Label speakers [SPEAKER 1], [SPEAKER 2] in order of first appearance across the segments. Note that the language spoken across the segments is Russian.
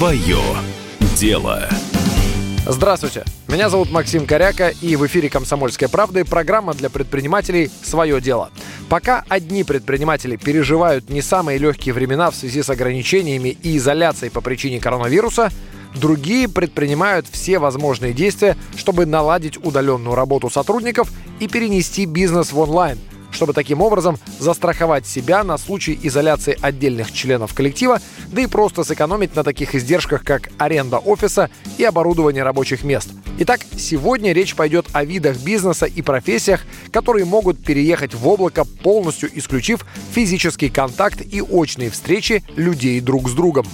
[SPEAKER 1] Свое дело.
[SPEAKER 2] Здравствуйте, меня зовут Максим Коряка, и в эфире «Комсомольской правды» программа для предпринимателей «Свое дело». Пока одни предприниматели переживают не самые легкие времена в связи с ограничениями и изоляцией по причине коронавируса, другие предпринимают все возможные действия, чтобы наладить удаленную работу сотрудников и перенести бизнес в онлайн – чтобы таким образом застраховать себя на случай изоляции отдельных членов коллектива, да и просто сэкономить на таких издержках, как аренда офиса и оборудование рабочих мест. Итак, сегодня речь пойдет о видах бизнеса и профессиях, которые могут переехать в облако, полностью исключив физический контакт и очные встречи людей друг с другом.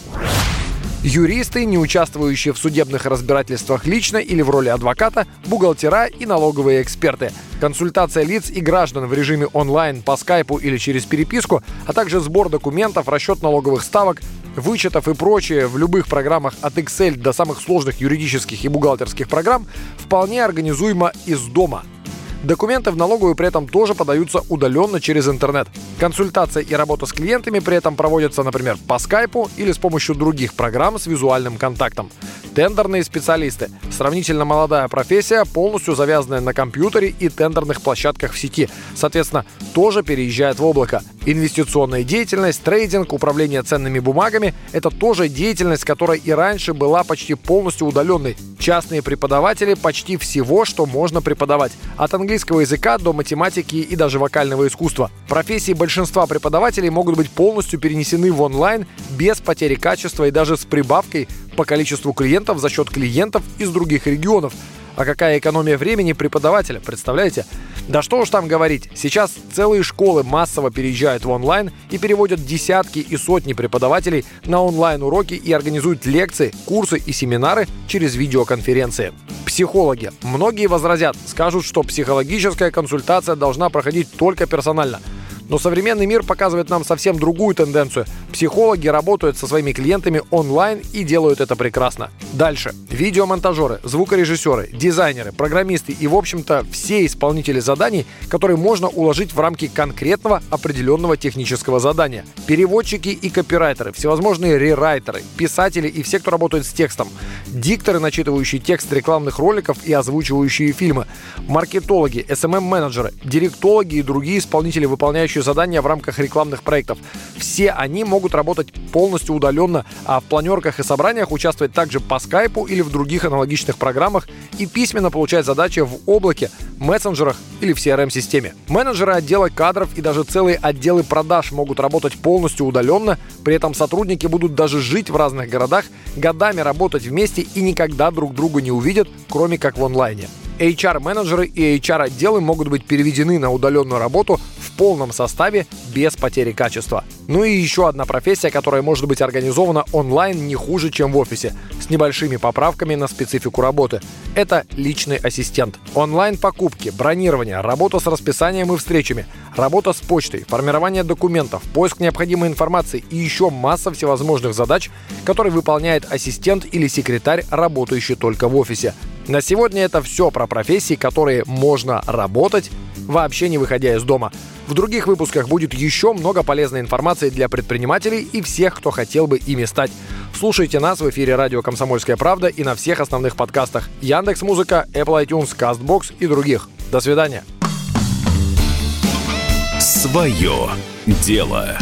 [SPEAKER 2] Юристы, не участвующие в судебных разбирательствах лично или в роли адвоката, бухгалтера и налоговые эксперты. Консультация лиц и граждан в режиме онлайн по скайпу или через переписку, а также сбор документов, расчет налоговых ставок, вычетов и прочее в любых программах от Excel до самых сложных юридических и бухгалтерских программ вполне организуемо из дома – Документы в налоговую при этом тоже подаются удаленно через интернет. Консультация и работа с клиентами при этом проводятся, например, по скайпу или с помощью других программ с визуальным контактом. Тендерные специалисты. Сравнительно молодая профессия, полностью завязанная на компьютере и тендерных площадках в сети. Соответственно, тоже переезжает в облако. Инвестиционная деятельность, трейдинг, управление ценными бумагами – это тоже деятельность, которая и раньше была почти полностью удаленной. Частные преподаватели почти всего, что можно преподавать. От английского языка до математики и даже вокального искусства. Профессии большинства преподавателей могут быть полностью перенесены в онлайн без потери качества и даже с прибавкой по количеству клиентов за счет клиентов из других регионов. А какая экономия времени преподавателя, представляете? Да что уж там говорить, сейчас целые школы массово переезжают в онлайн и переводят десятки и сотни преподавателей на онлайн-уроки и организуют лекции, курсы и семинары через видеоконференции. Психологи. Многие возразят, скажут, что психологическая консультация должна проходить только персонально – но современный мир показывает нам совсем другую тенденцию. Психологи работают со своими клиентами онлайн и делают это прекрасно. Дальше. Видеомонтажеры, звукорежиссеры, дизайнеры, программисты и, в общем-то, все исполнители заданий, которые можно уложить в рамки конкретного определенного технического задания. Переводчики и копирайтеры, всевозможные рерайтеры, писатели и все, кто работает с текстом, дикторы, начитывающие текст рекламных роликов и озвучивающие фильмы, маркетологи, SMM-менеджеры, директологи и другие исполнители, выполняющие выполняющие задания в рамках рекламных проектов. Все они могут работать полностью удаленно, а в планерках и собраниях участвовать также по скайпу или в других аналогичных программах и письменно получать задачи в облаке, мессенджерах или в CRM-системе. Менеджеры отдела кадров и даже целые отделы продаж могут работать полностью удаленно, при этом сотрудники будут даже жить в разных городах, годами работать вместе и никогда друг друга не увидят, кроме как в онлайне. HR-менеджеры и HR-отделы могут быть переведены на удаленную работу полном составе без потери качества. Ну и еще одна профессия, которая может быть организована онлайн не хуже, чем в офисе, с небольшими поправками на специфику работы. Это личный ассистент. Онлайн-покупки, бронирование, работа с расписанием и встречами, работа с почтой, формирование документов, поиск необходимой информации и еще масса всевозможных задач, которые выполняет ассистент или секретарь, работающий только в офисе. На сегодня это все про профессии, которые можно работать, вообще не выходя из дома. В других выпусках будет еще много полезной информации для предпринимателей и всех, кто хотел бы ими стать. Слушайте нас в эфире радио «Комсомольская правда» и на всех основных подкастах Яндекс Музыка, Apple iTunes, CastBox и других. До свидания.
[SPEAKER 1] Свое дело.